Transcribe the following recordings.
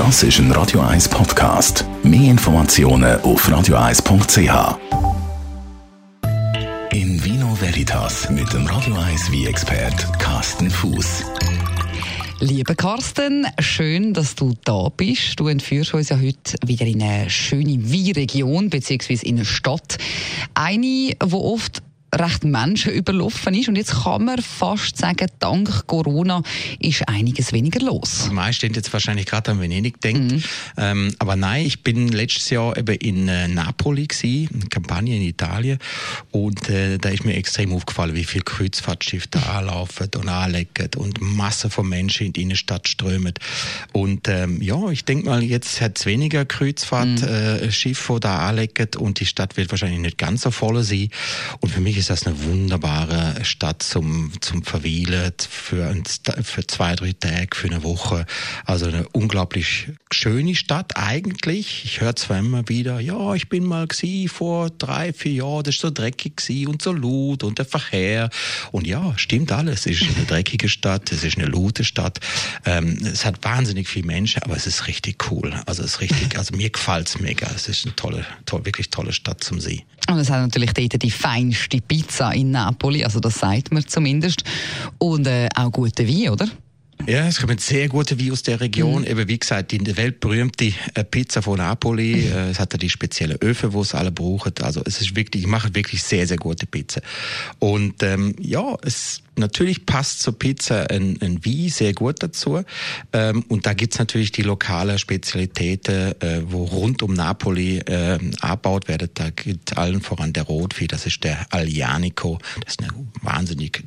Das ist ein Radio 1 Podcast. Mehr Informationen auf radio1.ch. In Vino Veritas mit dem Radio 1 wie expert Carsten Fuß. Lieber Carsten, schön, dass du da bist. Du entführst uns ja heute wieder in eine schöne Weinregion bzw. in eine Stadt. Eine, wo oft recht menschenüberlaufen ist. Und jetzt kann man fast sagen, dank Corona ist einiges weniger los. Die meisten jetzt wahrscheinlich gerade an Venedig denkt. Mhm. Ähm, aber nein, ich bin letztes Jahr eben in äh, Napoli gewesen, in Kampagne in Italien. Und äh, da ist mir extrem aufgefallen, wie viele Kreuzfahrtschiffe da anlaufen und anlegen und Massen von Menschen in die Innenstadt strömen. Und ähm, ja, ich denke mal, jetzt hat es weniger Kreuzfahrtschiffe, mhm. äh, da anlegen und die Stadt wird wahrscheinlich nicht ganz so voll sein. Und für mich ist das eine wunderbare Stadt zum, zum Verweilen, für, ein, für zwei, drei Tage, für eine Woche. Also eine unglaublich schöne Stadt eigentlich. Ich höre zwar immer wieder, ja, ich bin mal vor drei, vier Jahren, das ist so dreckig und so laut und der Verkehr. Und ja, stimmt alles. Es ist eine dreckige Stadt, es ist eine laute Stadt. Ähm, es hat wahnsinnig viele Menschen, aber es ist richtig cool. Also es ist richtig, also mir gefällt es mega. Es ist eine tolle, tolle, wirklich tolle Stadt zum See. Und es hat natürlich dort die feinste Pizza in Napoli, also das sagt man zumindest. Und äh, auch gute Wein, oder? Ja, es kommen sehr gute aus der Region. Mhm. Eben wie gesagt, die weltberühmte äh, Pizza von Napoli. Mhm. Äh, es hat ja die spezielle Öfen, wo es alle brauchen. Also es ist wirklich, ich mache wirklich sehr, sehr gute Pizza. Und ähm, ja, es natürlich passt zur Pizza ein, ein Wein sehr gut dazu. Ähm, und da gibt's natürlich die lokalen Spezialitäten, äh, wo rund um Napoli äh, abgebaut werden. Da gibt allen voran der Rotvieh, das ist der Aglianico. Das ist eine wahnsinnig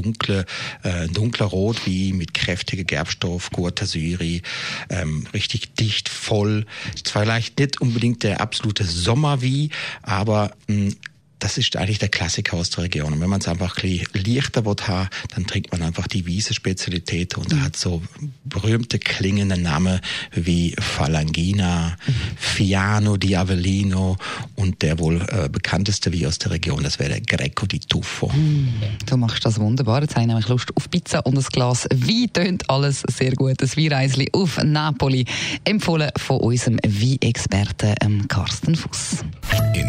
dunkle, äh, dunkler Rot wie mit kräftiger Gerbstoff, guter Syri, ähm, richtig dicht, voll. Zwar vielleicht nicht unbedingt der absolute Sommer wie, aber mh, das ist eigentlich der Klassiker aus der Region. Und wenn man es einfach ein bisschen leichter will haben, dann trinkt man einfach die Wiese-Spezialität und mhm. hat so berühmte klingende Namen wie Falangina, mhm. Fiano di Avellino und der wohl äh, bekannteste wie aus der Region, das wäre der Greco di Tuffo. Mhm. Du machst das wunderbar. Jetzt habe ich nämlich Lust auf Pizza und ein Glas Wein. Tönt alles sehr gut. Das Weinreisli auf Napoli. Empfohlen von unserem Weinexperten ähm, Carsten Fuss. In